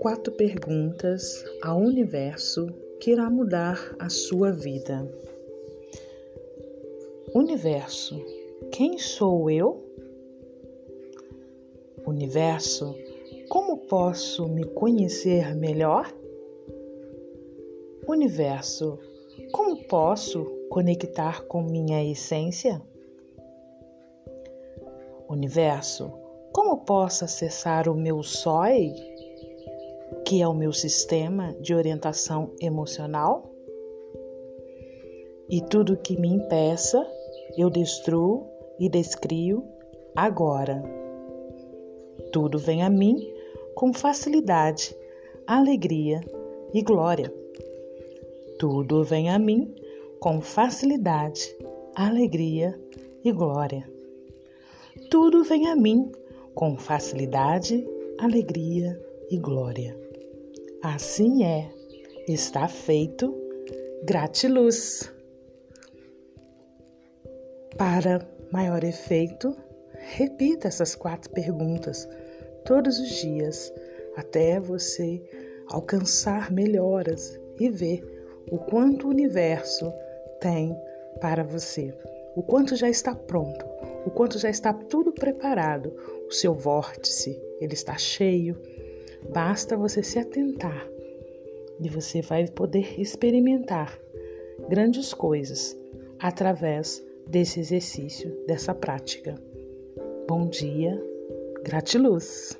Quatro perguntas ao universo que irá mudar a sua vida. Universo, quem sou eu? Universo, como posso me conhecer melhor? Universo, como posso conectar com minha essência? Universo, como posso acessar o meu SOI? que é o meu sistema de orientação emocional. E tudo que me impeça, eu destruo e descrio agora. Tudo vem a mim com facilidade, alegria e glória. Tudo vem a mim com facilidade, alegria e glória. Tudo vem a mim com facilidade, alegria e glória. Assim é, está feito, gratiluz. Para maior efeito, repita essas quatro perguntas todos os dias até você alcançar melhoras e ver o quanto o universo tem para você, o quanto já está pronto, o quanto já está tudo preparado. O seu vórtice, ele está cheio Basta você se atentar e você vai poder experimentar grandes coisas através desse exercício, dessa prática. Bom dia, gratiluz!